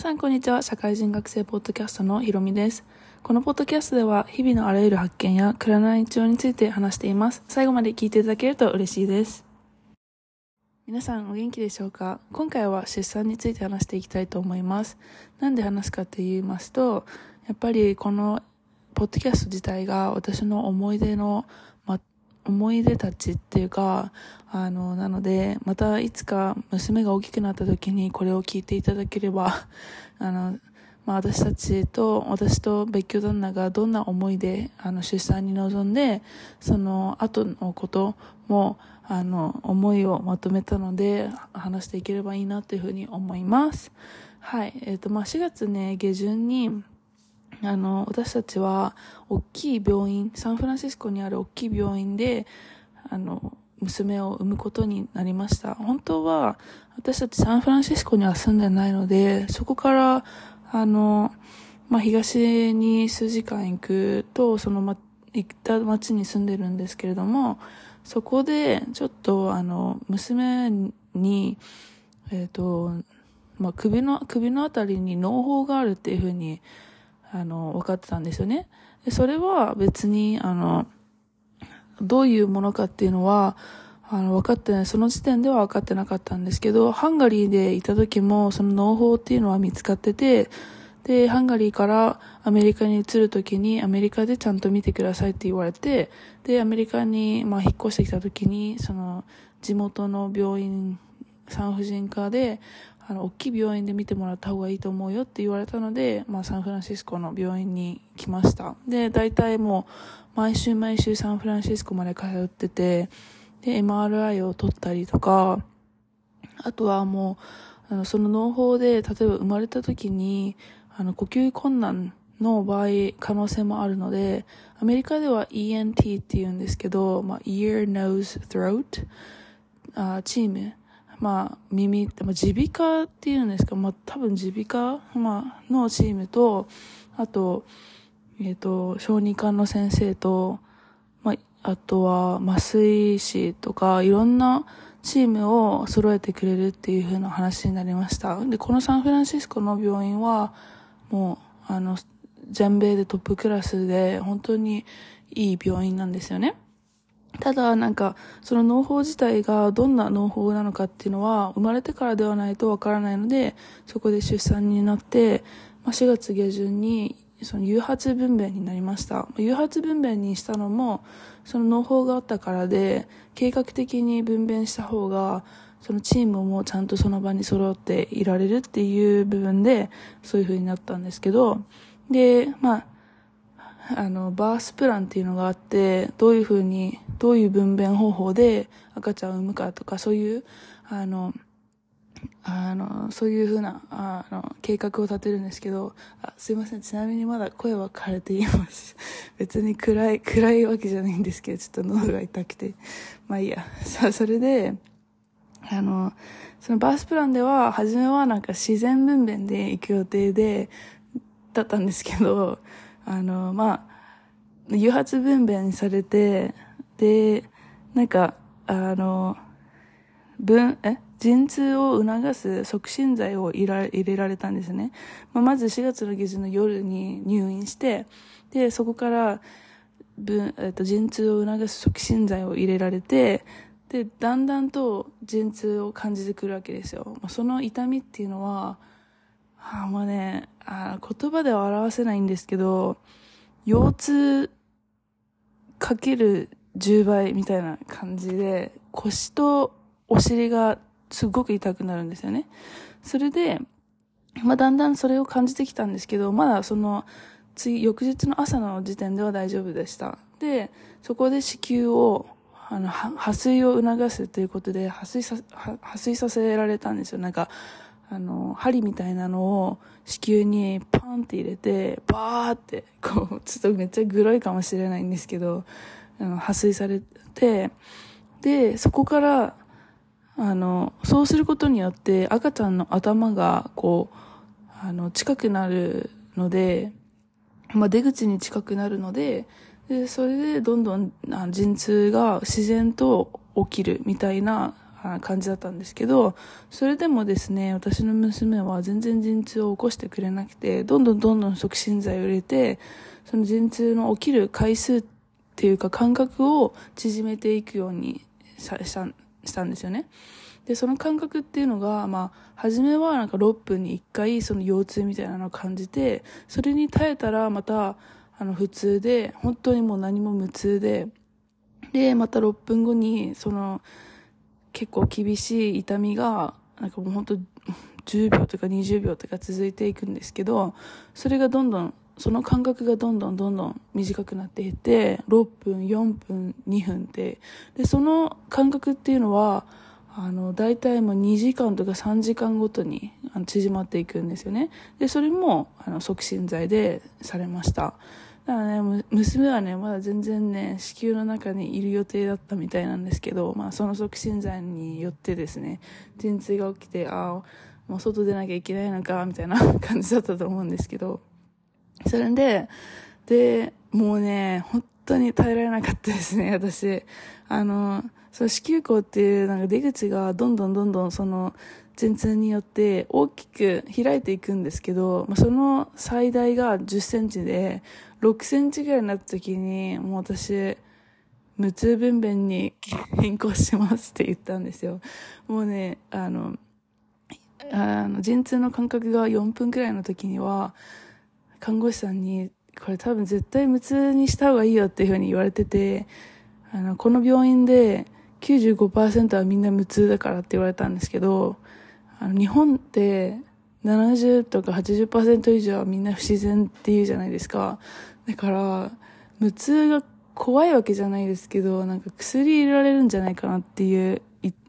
さんこんにちは。社会人学生ポッドキャストのひろみです。このポッドキャストでは日々のあらゆる発見や占い帳について話しています。最後まで聞いていただけると嬉しいです。皆さんお元気でしょうか？今回は出産について話していきたいと思います。なんで話すかと言いますと、やっぱりこのポッドキャスト自体が私の思い出の思い出たちっていうか、あの、なので、またいつか娘が大きくなった時にこれを聞いていただければ、あの、まあ私たちと、私と別居旦那がどんな思いで、あの、出産に臨んで、その後のことも、あの、思いをまとめたので、話していければいいなというふうに思います。はい。えっ、ー、と、まあ4月ね、下旬に、あの、私たちは、大きい病院、サンフランシスコにある大きい病院で、あの、娘を産むことになりました。本当は、私たちサンフランシスコには住んでないので、そこから、あの、まあ、東に数時間行くと、そのま、行った町に住んでるんですけれども、そこで、ちょっと、あの、娘に、えっ、ー、と、まあ、首の、首のあたりに脳胞があるっていうふうに、あの、分かってたんですよね。でそれは別に、あの、どういうものかっていうのは、あの、分かってない、その時点では分かってなかったんですけど、ハンガリーでいた時も、その農法っていうのは見つかってて、で、ハンガリーからアメリカに移る時に、アメリカでちゃんと見てくださいって言われて、で、アメリカに、まあ、引っ越してきた時に、その、地元の病院、産婦人科で、あの、大きい病院で見てもらった方がいいと思うよって言われたので、まあ、サンフランシスコの病院に来ました。で、大体もう、毎週毎週サンフランシスコまで通ってて、で、MRI を取ったりとか、あとはもう、あの、その農法で、例えば生まれた時に、あの、呼吸困難の場合、可能性もあるので、アメリカでは ENT って言うんですけど、まあ、ear, nose, throat あチームまあ、耳、まあ、耳鼻科っていうんですか、まあ、多分耳鼻科、まあ、のチームと、あと、えっ、ー、と、小児科の先生と、まあ、あとは麻酔師とか、いろんなチームを揃えてくれるっていう風な話になりました。で、このサンフランシスコの病院は、もう、あの、全米でトップクラスで、本当にいい病院なんですよね。ただ、なんか、その農法自体がどんな農法なのかっていうのは、生まれてからではないとわからないので、そこで出産になって、まあ、4月下旬に、その誘発分娩になりました。誘発分娩にしたのも、その農法があったからで、計画的に分娩した方が、そのチームもちゃんとその場に揃っていられるっていう部分で、そういう風になったんですけど、で、まあ、あの、バースプランっていうのがあって、どういうふうに、どういう分娩方法で赤ちゃんを産むかとか、そういう、あの、あの、そういうふうな、あの、計画を立てるんですけど、あすいません。ちなみにまだ声は枯れています。別に暗い、暗いわけじゃないんですけど、ちょっと喉が痛くて。まあいいや。さあ、それで、あの、そのバースプランでは、初めはなんか自然分娩で行く予定で、だったんですけど、あの、まあ、誘発分娩にされて、で、なんか、あの、分、え陣痛を促す促進剤を入れ入れられたんですね。まあ、まず4月の下旬の夜に入院して、で、そこから、分、えっと、陣痛を促す促進剤を入れられて、で、だんだんと陣痛を感じてくるわけですよ。その痛みっていうのは、あもうねあ、言葉では表せないんですけど、腰痛かける10倍みたいな感じで、腰とお尻がすごく痛くなるんですよね。それで、まあ、だんだんそれを感じてきたんですけど、まだその、次、翌日の朝の時点では大丈夫でした。で、そこで子宮を、あの、破水を促すということで、破水さ、破水させられたんですよ。なんか、あの、針みたいなのを子宮にパンって入れて、バーって、こう、ちょっとめっちゃグロいかもしれないんですけど、あの、破水されて、で、そこから、あの、そうすることによって赤ちゃんの頭が、こう、あの、近くなるので、まあ、出口に近くなるので、で、それでどんどん陣痛が自然と起きるみたいな感じだったんですけど、それでもですね、私の娘は全然陣痛を起こしてくれなくて、どんどんどんどん促進剤を入れて、その陣痛の起きる回数っていうか間隔を縮めていくようにしたしたんですよね。で、その感覚っていうのが、まあ、初めはなんか6分に1回その腰痛みたいなのを感じて、それに耐えたらまた、あの、普通で、本当にもう何も無痛で、で、また6分後に、その、結構厳しい痛みが、なんかもう本当10秒とか20秒とか続いていくんですけど、それがどんどん、その間隔がどんどんどんどん短くなっていって、6分、4分、2分って、で、その間隔っていうのは、あの、大体もう2時間とか3時間ごとに縮まっていくんですよね。で、それも、あの、促進剤でされました。だからね、娘はね、まだ全然ね、子宮の中にいる予定だったみたいなんですけど、まあ、その促進剤によってですね、陣痛が起きて、ああ、もう外出なきゃいけないのか、みたいな感じだったと思うんですけど、それで、で、もうね、本当に耐えられなかったですね、私。あの、その子宮口っていうなんか出口がどんどんどんどんその陣痛によって大きく開いていくんですけど、まあ、その最大が10センチで、6センチぐらいになった時に、もう私、無痛分娩に 変更しますって言ったんですよ。もうね、あの、あの、陣痛の間隔が4分くらいの時には、看護師さんに、これ多分絶対無痛にした方がいいよっていうふうに言われてて、あの、この病院で95%はみんな無痛だからって言われたんですけど、あの、日本って70とか80%以上はみんな不自然って言うじゃないですか。だから、無痛が怖いわけじゃないですけど、なんか薬入れられるんじゃないかなっていう、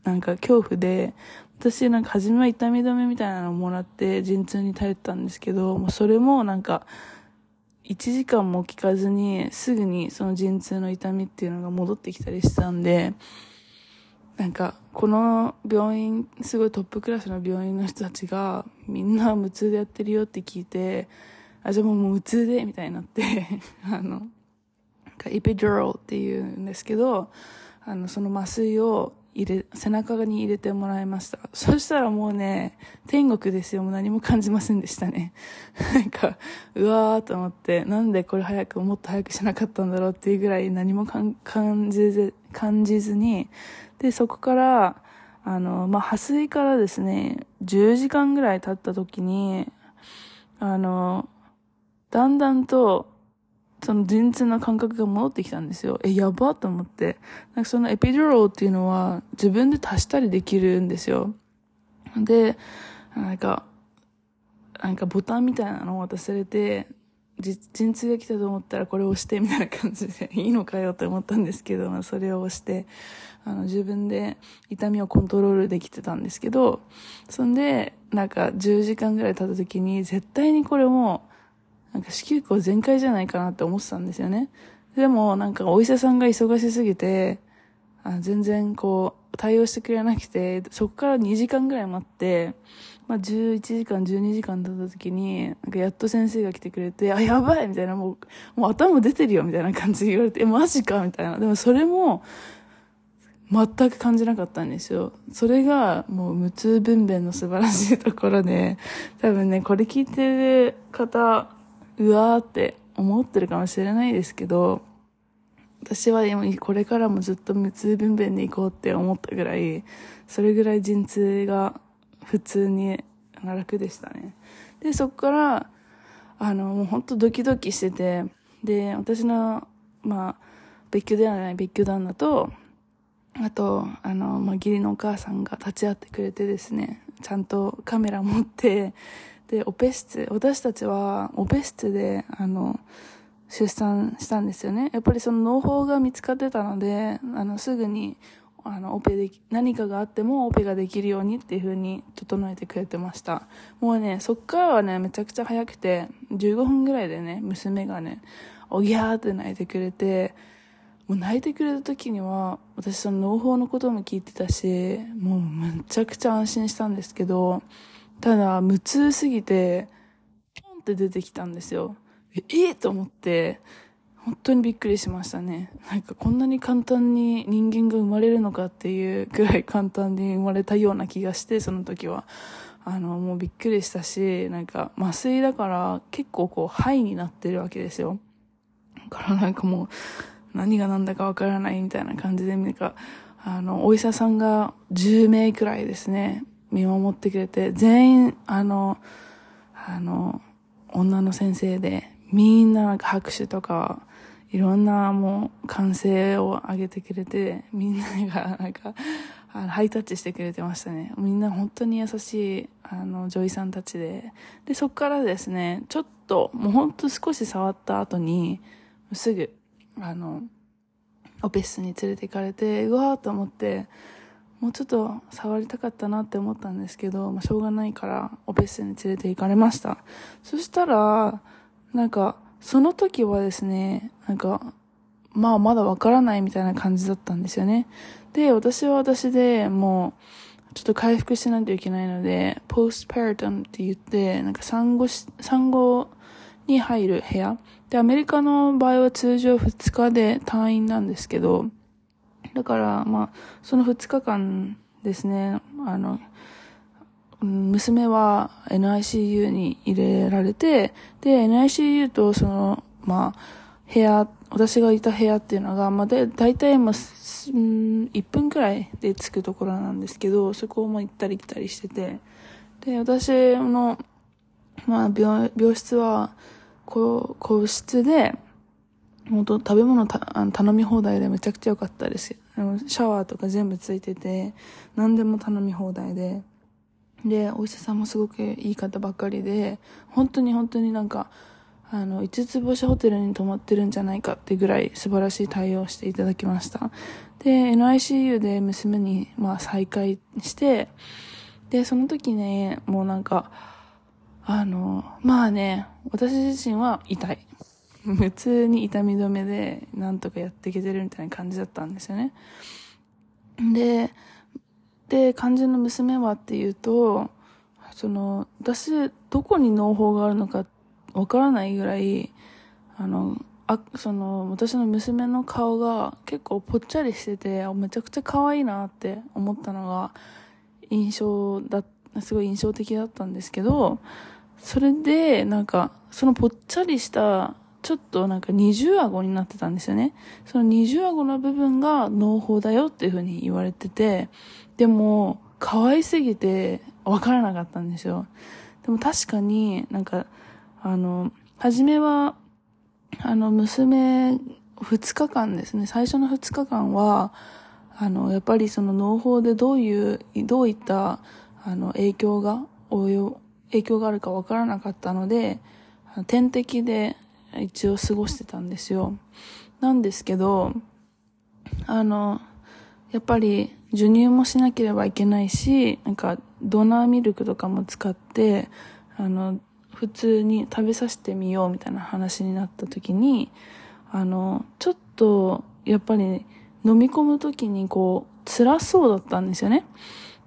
なんか恐怖で、私なんか初めは痛み止めみたいなのをもらって陣痛に頼ったんですけど、もうそれもなんか、1時間も効かずにすぐにその陣痛の痛みっていうのが戻ってきたりしたんで、なんか、この病院、すごいトップクラスの病院の人たちが、みんな無痛でやってるよって聞いて、あ、じゃあもう無痛で、みたいになって あの、エピドローっていうんですけど、あの、その麻酔を入れ、背中に入れてもらいました。そしたらもうね、天国ですよ。もう何も感じませんでしたね。なんか、うわーと思って、なんでこれ早く、もっと早くしなかったんだろうっていうぐらい何も感じず、感じずに、で、そこから、あの、まあ、破水からですね、10時間ぐらい経った時に、あの、だんだんと、その陣痛の感覚が戻ってきたんですよ。え、やばと思って。なんかそのエピドローっていうのは自分で足したりできるんですよ。で、なんか、なんかボタンみたいなのを渡されて、陣痛が来たと思ったらこれを押してみたいな感じでいいのかよって思ったんですけど、まあ、それを押して、あの自分で痛みをコントロールできてたんですけど、そんで、なんか10時間ぐらい経った時に絶対にこれも、なんか子宮口全開じゃないかなって思ってたんですよね。でもなんかお医者さんが忙しすぎて、あ全然こう対応してくれなくて、そこから2時間ぐらい待って、まあ、11時間、12時間経った時に、なんかやっと先生が来てくれて、あ、やばいみたいな、もう、もう頭出てるよみたいな感じで言われて、え、マジかみたいな。でもそれも、全く感じなかったんですよ。それがもう無痛分娩の素晴らしいところで、多分ね、これ聞いてる方、うわーって思ってるかもしれないですけど、私はこれからもずっと無痛分娩に行こうって思ったぐらい、それぐらい陣痛が普通に楽でしたね。で、そこから、あの、もう本当ドキドキしてて、で、私の、まあ、別居ではない別居旦那と、あと、あの、まあ、義理のお母さんが立ち会ってくれてですね、ちゃんとカメラ持って、で、オペ室、私たちはオペ室で、あの、出産したんですよね。やっぱりその農法が見つかってたので、あの、すぐにあの、オペでき、何かがあってもオペができるようにっていう風に整えてくれてました。もうね、そっからはね、めちゃくちゃ早くて、15分ぐらいでね、娘がね、おぎゃーって泣いてくれて、もう泣いてくれた時には、私その農法のことも聞いてたし、もうめちゃくちゃ安心したんですけど、ただ、無痛すぎて、ポンって出てきたんですよ。え、え、と思って、本当にびっくりしましたね。なんかこんなに簡単に人間が生まれるのかっていうくらい簡単に生まれたような気がして、その時は。あの、もうびっくりしたし、なんか麻酔だから結構こう、肺になってるわけですよ。だからなんかもう、何が何だかわからないみたいな感じで、なんか、あの、お医者さんが10名くらいですね、見守ってくれて、全員、あの、あの、女の先生で、みんな拍手とか、いろんなもう歓声を上げてくれて、みんながなんか、あ のハイタッチしてくれてましたね。みんな本当に優しい、あの、女医さんたちで。で、そっからですね、ちょっと、もうほんと少し触った後に、すぐ、あの、オペ室に連れて行かれて、うわーと思って、もうちょっと触りたかったなって思ったんですけど、まあ、しょうがないからオペ室に連れて行かれました。そしたら、なんか、その時はですね、なんか、まあまだわからないみたいな感じだったんですよね。で、私は私でもう、ちょっと回復しないといけないので、ポストパラトムって言って、なんか産後し、産後に入る部屋。で、アメリカの場合は通常2日で退院なんですけど、だから、まあ、その2日間ですね、あの、娘は NICU に入れられて、で、NICU とその、まあ、部屋、私がいた部屋っていうのが、まあ、だ、だいたい、まあ、1分くらいで着くところなんですけど、そこをも行ったり来たりしてて、で、私の、まあ、病、病室は、こう、個室で、本当食べ物たあの頼み放題でめちゃくちゃ良かったですシャワーとか全部ついてて、何でも頼み放題で。で、お医者さんもすごくいい方ばっかりで、本当に本当になんか、あの、5つ星ホテルに泊まってるんじゃないかってぐらい素晴らしい対応していただきました。で、NICU で娘に、まあ、再会して、で、その時ね、もうなんか、あの、まあね、私自身は痛い。普通に痛み止めでなんとかやっていけてるみたいな感じだったんですよね。で、で、肝心の娘はっていうと、その、私、どこに農法があるのかわからないぐらい、あの、あ、その、私の娘の顔が結構ぽっちゃりしてて、めちゃくちゃ可愛いなって思ったのが印象だ、すごい印象的だったんですけど、それで、なんか、そのぽっちゃりしたちょっとなんか二重顎になってたんですよね。その二重顎の部分が脳胞だよっていう風に言われてて、でも、可愛すぎてわからなかったんですよ。でも確かになんか、あの、初めは、あの、娘、二日間ですね、最初の二日間は、あの、やっぱりその脳胞でどういう、どういった、あの、影響が、影響があるかわからなかったので、点滴で一応過ごしてたんですよ。なんですけど、あの、やっぱり授乳もしなければいけないし、なんかドナーミルクとかも使って、あの、普通に食べさせてみようみたいな話になった時に、あの、ちょっと、やっぱり飲み込む時にこう、辛そうだったんですよね。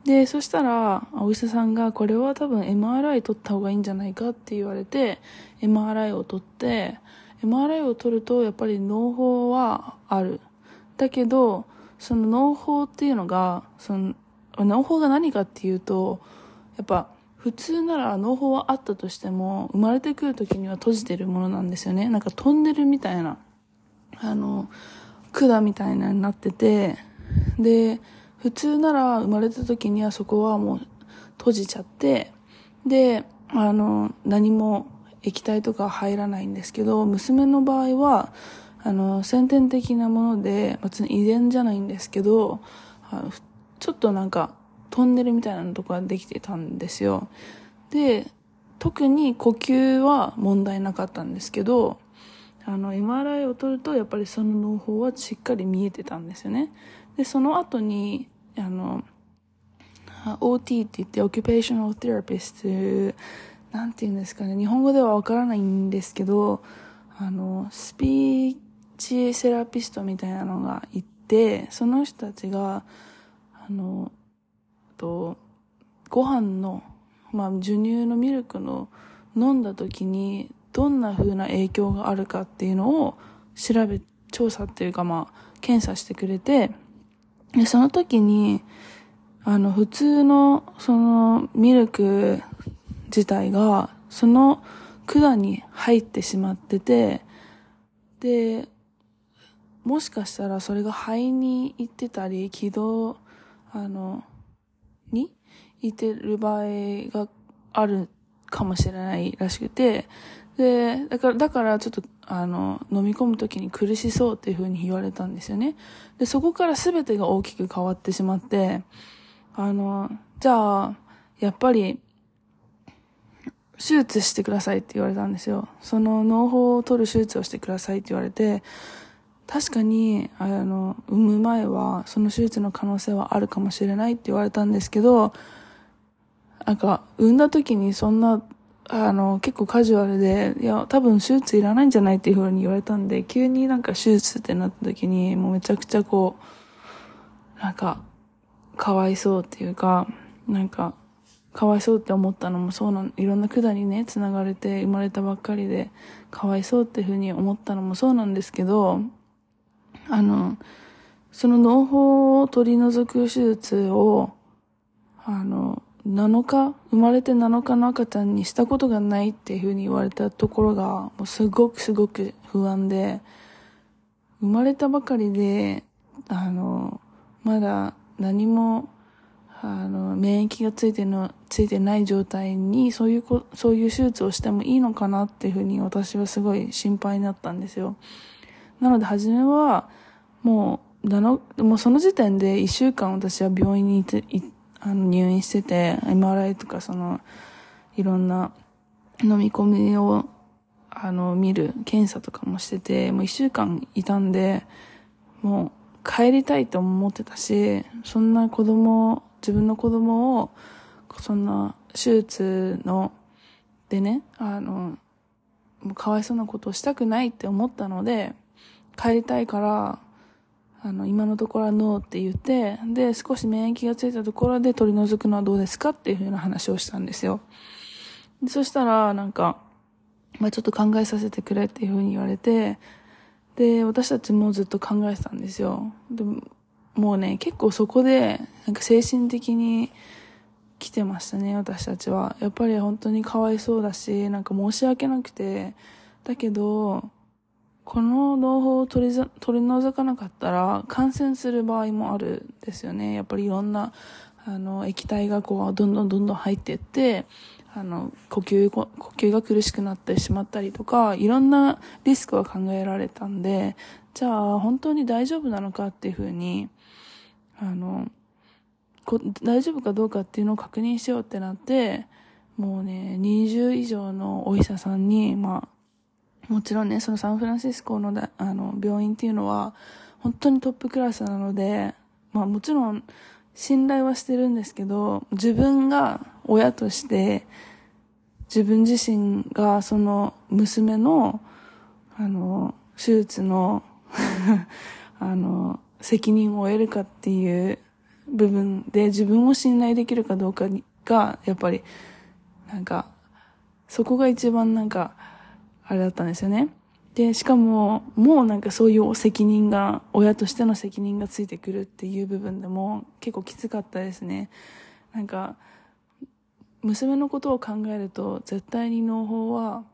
で、そしたら、お医者さんが、これは多分 MRI 取った方がいいんじゃないかって言われて、MRI を取って、MRI を取ると、やっぱり脳胞はある。だけど、その脳胞っていうのが、その、脳胞が何かっていうと、やっぱ、普通なら脳胞はあったとしても、生まれてくる時には閉じてるものなんですよね。なんかトンネルみたいな、あの、管みたいなになってて、で、普通なら生まれた時にはそこはもう閉じちゃって、で、あの、何も液体とか入らないんですけど、娘の場合は、あの、先天的なもので、別に遺伝じゃないんですけどあの、ちょっとなんか、トンネルみたいなとこができてたんですよ。で、特に呼吸は問題なかったんですけど、あの、MRI を取ると、やっぱりその脳胞はしっかり見えてたんですよね。で、その後に、あの、OT って言って、Occupational Therapist、なんて言うんですかね、日本語ではわからないんですけど、あの、スピーチセラピストみたいなのがいて、その人たちが、あの、と、ご飯の、まあ、授乳のミルクの飲んだ時に、どんな風な影響があるかっていうのを調べ、調査っていうかまあ、検査してくれて、で、その時に、あの、普通の、その、ミルク自体が、その管に入ってしまってて、で、もしかしたらそれが肺に行ってたり、気道、あの、に行ってる場合があるかもしれないらしくて、で、だから、だからちょっと、あの、飲み込む時に苦しそうっていう風に言われたんですよね。で、そこから全てが大きく変わってしまって、あの、じゃあ、やっぱり、手術してくださいって言われたんですよ。その脳胞を取る手術をしてくださいって言われて、確かに、あの、産む前は、その手術の可能性はあるかもしれないって言われたんですけど、なんか、産んだ時にそんなあの、結構カジュアルで、いや、多分手術いらないんじゃないっていう風に言われたんで、急になんか手術ってなった時に、もうめちゃくちゃこう、なんか、かわいそうっていうか、なんか、かわいそうって思ったのもそうなん、いろんな管にね、繋がれて生まれたばっかりで、かわいそうっていう風に思ったのもそうなんですけど、あの、その脳胞を取り除く手術を、あの、7日、生まれて7日の赤ちゃんにしたことがないっていうふうに言われたところが、もうすごくすごく不安で、生まれたばかりで、あの、まだ何も、あの、免疫がついての、ついてない状態に、そういうこ、そういう手術をしてもいいのかなっていうふうに私はすごい心配になったんですよ。なので、初めは、もう、もうその時点で一週間私は病院に行って、あの入院してて、MRI とかその、いろんな飲み込みを、あの、見る検査とかもしてて、もう一週間いたんで、もう帰りたいと思ってたし、そんな子供、自分の子供を、そんな手術の、でね、あの、もうかわいそうなことをしたくないって思ったので、帰りたいから、あの、今のところはノーって言って、で、少し免疫がついたところで取り除くのはどうですかっていうふうな話をしたんですよ。でそしたら、なんか、まあちょっと考えさせてくれっていうふうに言われて、で、私たちもずっと考えてたんですよ。でもうね、結構そこで、なんか精神的に来てましたね、私たちは。やっぱり本当にかわいそうだし、なんか申し訳なくて、だけど、この農法を取り取り除かなかったら感染する場合もあるんですよね。やっぱりいろんなあの液体がこうどんどんどんどん入っていってあの呼吸呼吸が苦しくなってしまったりとかいろんなリスクは考えられたんでじゃあ本当に大丈夫なのかっていうふうにあのこ大丈夫かどうかっていうのを確認しようってなってもうね20以上のお医者さんにまあもちろんね、そのサンフランシスコのだあの病院っていうのは、本当にトップクラスなので、まあもちろん信頼はしてるんですけど、自分が親として、自分自身がその娘の、あの、手術の あの、責任を得るかっていう部分で自分を信頼できるかどうかが、やっぱり、なんか、そこが一番なんか、あれだったんですよね。で、しかも、もうなんかそういう責任が、親としての責任がついてくるっていう部分でも結構きつかったですね。なんか、娘のことを考えると、絶対に農法は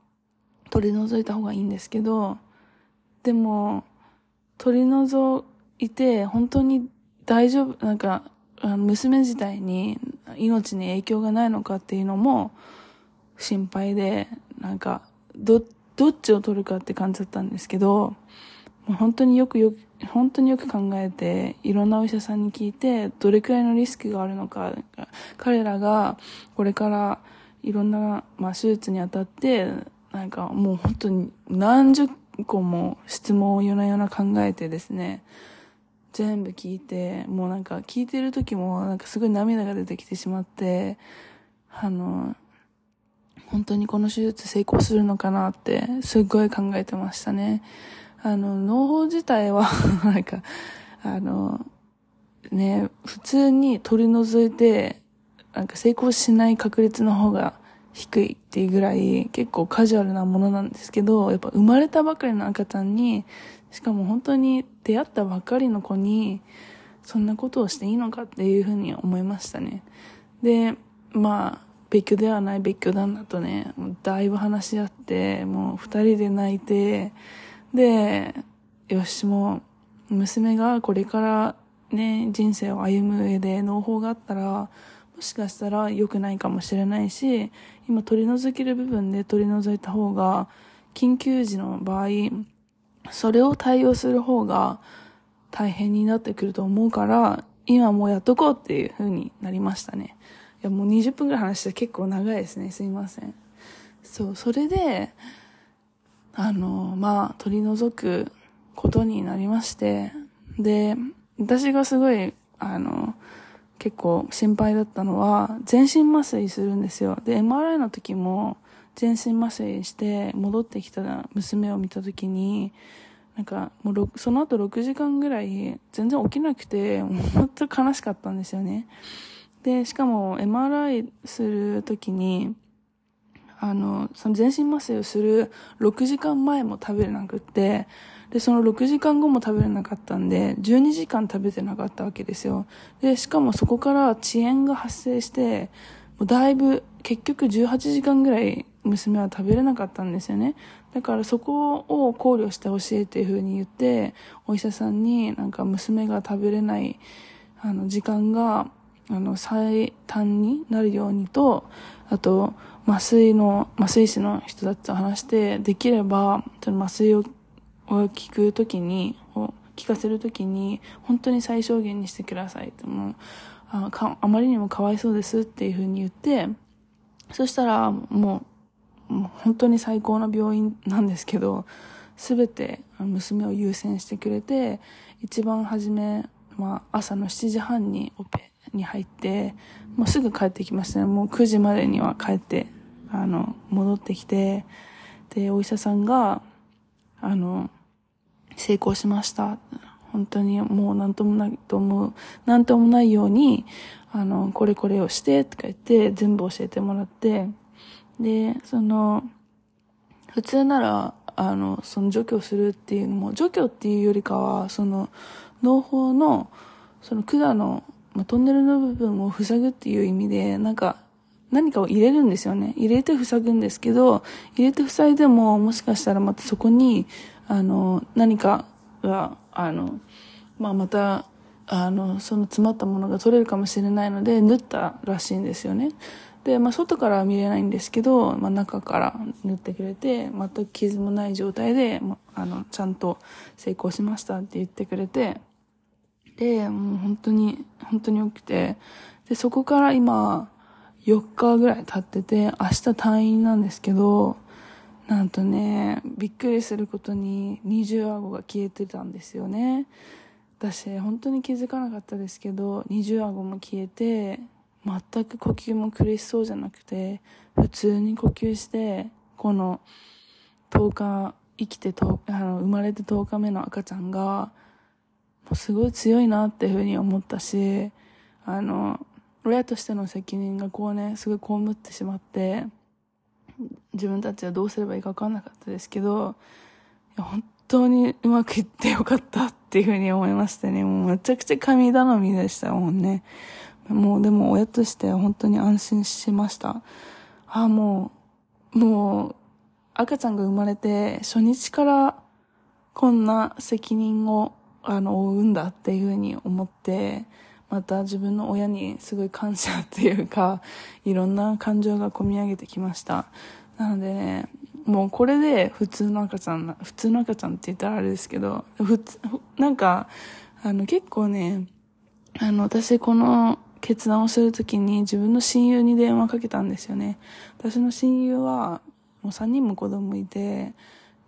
取り除いた方がいいんですけど、でも、取り除いて、本当に大丈夫、なんか、娘自体に命に影響がないのかっていうのも心配で、なんか、ど、どっちを取るかって感じだったんですけど、本当によくよく、本当によく考えて、いろんなお医者さんに聞いて、どれくらいのリスクがあるのか、彼らがこれからいろんな、まあ、手術にあたって、なんかもう本当に何十個も質問を夜な夜な考えてですね、全部聞いて、もうなんか聞いてる時もなんかすごい涙が出てきてしまって、あの、本当にこの手術成功するのかなってすっごい考えてましたね。あの、脳胞自体は なんか、あの、ね、普通に取り除いて、なんか成功しない確率の方が低いっていうぐらい結構カジュアルなものなんですけど、やっぱ生まれたばかりの赤ちゃんに、しかも本当に出会ったばかりの子に、そんなことをしていいのかっていうふうに思いましたね。で、まあ、別居ではない別居旦那とね、だいぶ話し合って、もう二人で泣いて、で、よし、もう、娘がこれからね、人生を歩む上で農法があったら、もしかしたら良くないかもしれないし、今取り除ける部分で取り除いた方が、緊急時の場合、それを対応する方が大変になってくると思うから、今もうやっとこうっていう風になりましたね。いや、もう20分くらい話して結構長いですね。すいません。そう、それで、あの、まあ、取り除くことになりまして、で、私がすごい、あの、結構心配だったのは、全身麻酔するんですよ。で、MRI の時も、全身麻酔して戻ってきた娘を見た時に、なんかもうその後6時間ぐらい全然起きなくて、もう本当悲しかったんですよね。で、しかも MRI する時に、あの、その全身麻酔をする6時間前も食べれなくって、で、その6時間後も食べれなかったんで、12時間食べてなかったわけですよ。で、しかもそこから遅延が発生して、もうだいぶ、結局18時間ぐらい娘は食べれなかったんですよね。だからそこを考慮してほしいっていうふうに言って、お医者さんになんか娘が食べれない、あの、時間が、あの、最短になるようにと、あと、麻酔の、麻酔師の人たちと話して、できれば、その麻酔を聞くときに、を聞かせるときに、本当に最小限にしてくださいって、もう、あかあまりにもかわいそうですっていうふうに言って、そしたら、もう、もう本当に最高の病院なんですけど、すべて娘を優先してくれて、一番初め、まあ、朝の7時半にオペに入って、もうすぐ帰ってきましたね。もう9時までには帰って、あの、戻ってきて、で、お医者さんが、あの、成功しました。本当にもう何ともないと思う、何ともないように、あの、これこれをしてとか言って全部教えてもらって、で、その、普通なら、あの、その除去するっていうのも、除去っていうよりかは、その、農法の、その管の、まあ、トンネルの部分を塞ぐっていう意味で、なんか、何かを入れるんですよね。入れて塞ぐんですけど、入れて塞いでも、もしかしたらまたそこに、あの、何かが、あの、まあ、また、あの、その詰まったものが取れるかもしれないので、縫ったらしいんですよね。で、まあ、外からは見れないんですけど、まあ、中から縫ってくれて、全く傷もない状態で、あの、ちゃんと成功しましたって言ってくれて、で、もう本当に、本当に良くて、で、そこから今、4日ぐらい経ってて、明日退院なんですけど、なんとね、びっくりすることに二重顎が消えてたんですよね。私、本当に気づかなかったですけど、二重顎も消えて、全く呼吸も苦しそうじゃなくて、普通に呼吸して、この10日、生きてと、あの、生まれて10日目の赤ちゃんが、すごい強いなっていうふうに思ったし、あの、親としての責任がこうね、すごい被ってしまって、自分たちはどうすればいいか分かんなかったですけど、いや本当にうまくいってよかったっていうふうに思いましたね。もうめちゃくちゃ神頼みでしたもんね。もうでも親として本当に安心しました。ああ、もう、もう、赤ちゃんが生まれて初日からこんな責任を、あの、負うんだっていうふうに思って、また自分の親にすごい感謝っていうか、いろんな感情が込み上げてきました。なのでね、もうこれで普通の赤ちゃん普通の赤ちゃんって言ったらあれですけど、普通、なんか、あの結構ね、あの私この決断をするときに自分の親友に電話かけたんですよね。私の親友はもう3人も子供いて、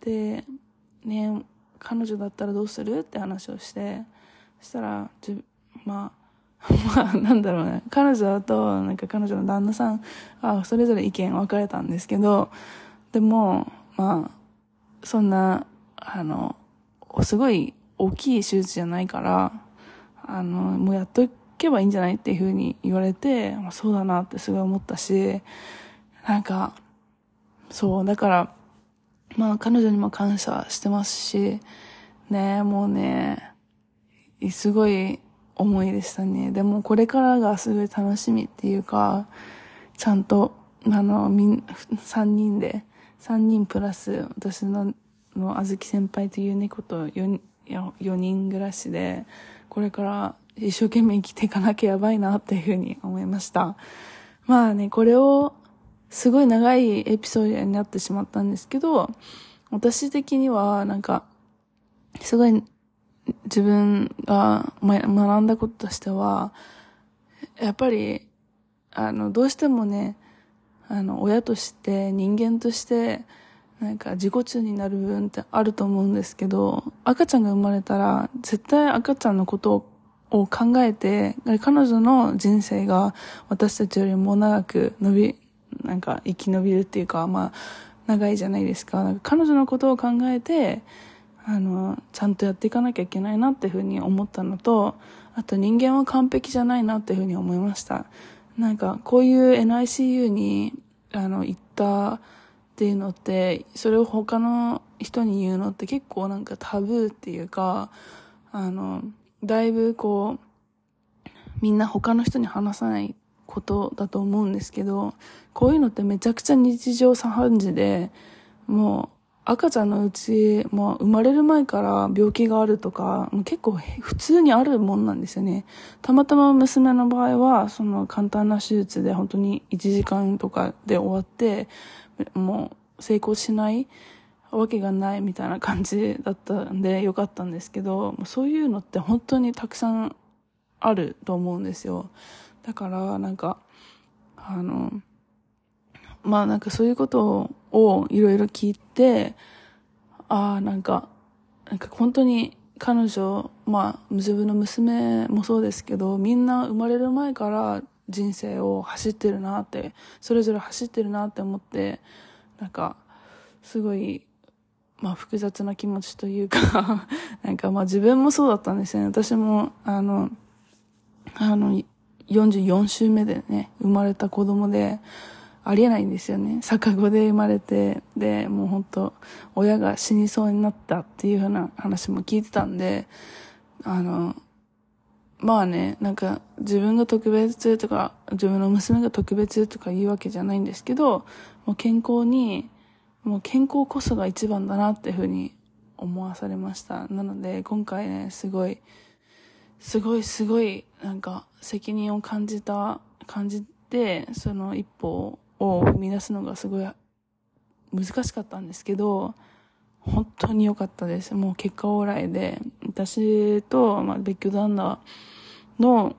で、ね、彼女だったらどうする？って話をして、そしたら、まあ、まあ、なんだろうね。彼女と、なんか彼女の旦那さん、あそれぞれ意見分かれたんですけど、でも、まあ、そんな、あの、すごい大きい手術じゃないから、あの、もうやっとけばいいんじゃないっていうふうに言われて、まあ、そうだなってすごい思ったし、なんか、そう、だから、まあ彼女にも感謝してますし、ね、もうね、すごい思いでしたね。でもこれからがすごい楽しみっていうか、ちゃんと、あの、みん、三人で、三人プラス私の、のあずき先輩という猫と4、4人暮らしで、これから一生懸命生きていかなきゃやばいなっていうふうに思いました。まあね、これをすごい長いエピソードになってしまったんですけど、私的にはなんか、すごい自分が学んだこととしては、やっぱり、あの、どうしてもね、あの、親として人間として、なんか自己中になる部分ってあると思うんですけど、赤ちゃんが生まれたら、絶対赤ちゃんのことを考えて、彼女の人生が私たちよりも長く伸び、なんか生き延びるっていうか、まあ、長いじゃないですか。なんか彼女のことを考えて、あの、ちゃんとやっていかなきゃいけないなっていうふうに思ったのと、あと人間は完璧じゃないなっていうふうに思いました。なんか、こういう NICU に、あの、行ったっていうのって、それを他の人に言うのって結構なんかタブーっていうか、あの、だいぶこう、みんな他の人に話さないことだと思うんですけど、こういうのってめちゃくちゃ日常茶飯事で、もう赤ちゃんのうち、もう生まれる前から病気があるとか、結構普通にあるもんなんですよね。たまたま娘の場合は、その簡単な手術で本当に1時間とかで終わって、もう成功しないわけがないみたいな感じだったんでよかったんですけど、そういうのって本当にたくさんあると思うんですよ。だからなんか、あの、まあなんかそういうことをいろいろ聞いて、ああ、なんか、なんか本当に彼女、まあ自分の娘もそうですけど、みんな生まれる前から人生を走ってるなって、それぞれ走ってるなって思って、なんか、すごい、まあ複雑な気持ちというか なんかまあ自分もそうだったんですよね。私も、あの、あの、44週目でね、生まれた子供で、ありえないんですよね。逆子で生まれて、で、もう本当親が死にそうになったっていうふうな話も聞いてたんで、あの、まあね、なんか自分が特別とか、自分の娘が特別とか言うわけじゃないんですけど、もう健康に、もう健康こそが一番だなっていうふうに思わされました。なので、今回ね、すごい、すごいすごい、なんか責任を感じた、感じて、その一歩を生み出すのがすごい難しかったんですけど、本当に良かったです。もう結果オーライで、私と、まあ、別居旦那の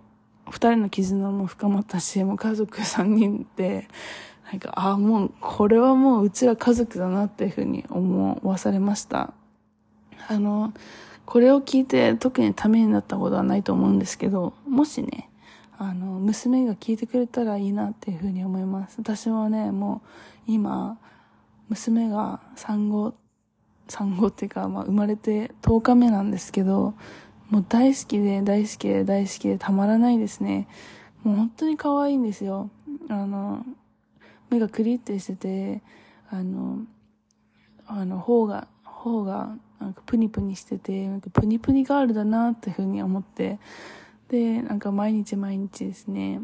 二人の絆も深まったし、もう家族三人で、なんか、ああ、もう、これはもううちは家族だなっていうふうに思わされました。あの、これを聞いて特にためになったことはないと思うんですけど、もしね、あの、娘が聞いてくれたらいいなっていうふうに思います。私はね、もう今、娘が産後、産後っていうか、まあ生まれて10日目なんですけど、もう大好きで大好きで大好きでたまらないですね。もう本当に可愛いんですよ。あの、目がクリってしてて、あの、あの、頬が、頬が、なんかプニプニしてて、なんかプニプニガールだなっていうふうに思って、で、なんか毎日毎日ですね、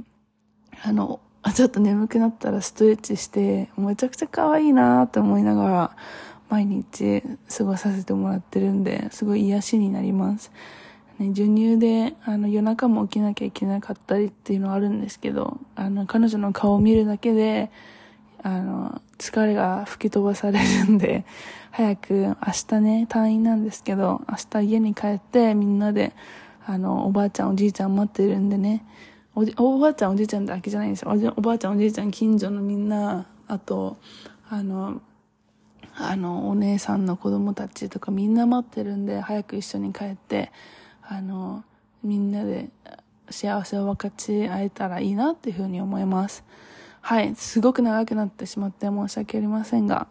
あの、ちょっと眠くなったらストレッチして、めちゃくちゃ可愛いなって思いながら、毎日過ごさせてもらってるんで、すごい癒しになります。ね、授乳で、あの、夜中も起きなきゃいけなかったりっていうのはあるんですけど、あの、彼女の顔を見るだけで、あの、疲れが吹き飛ばされるんで、早く明日ね、退院なんですけど、明日家に帰ってみんなであの、おばあちゃんおじいちゃん待ってるんでね、おじ、おばあちゃんおじいちゃんだけじゃないんですよ。おおばあちゃんおじいちゃん近所のみんな、あと、あの、あの、お姉さんの子供たちとかみんな待ってるんで、早く一緒に帰って、あの、みんなで幸せを分かち合えたらいいなっていうふうに思います。はい。すごく長くなってしまって申し訳ありませんが、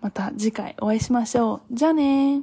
また次回お会いしましょう。じゃあねー。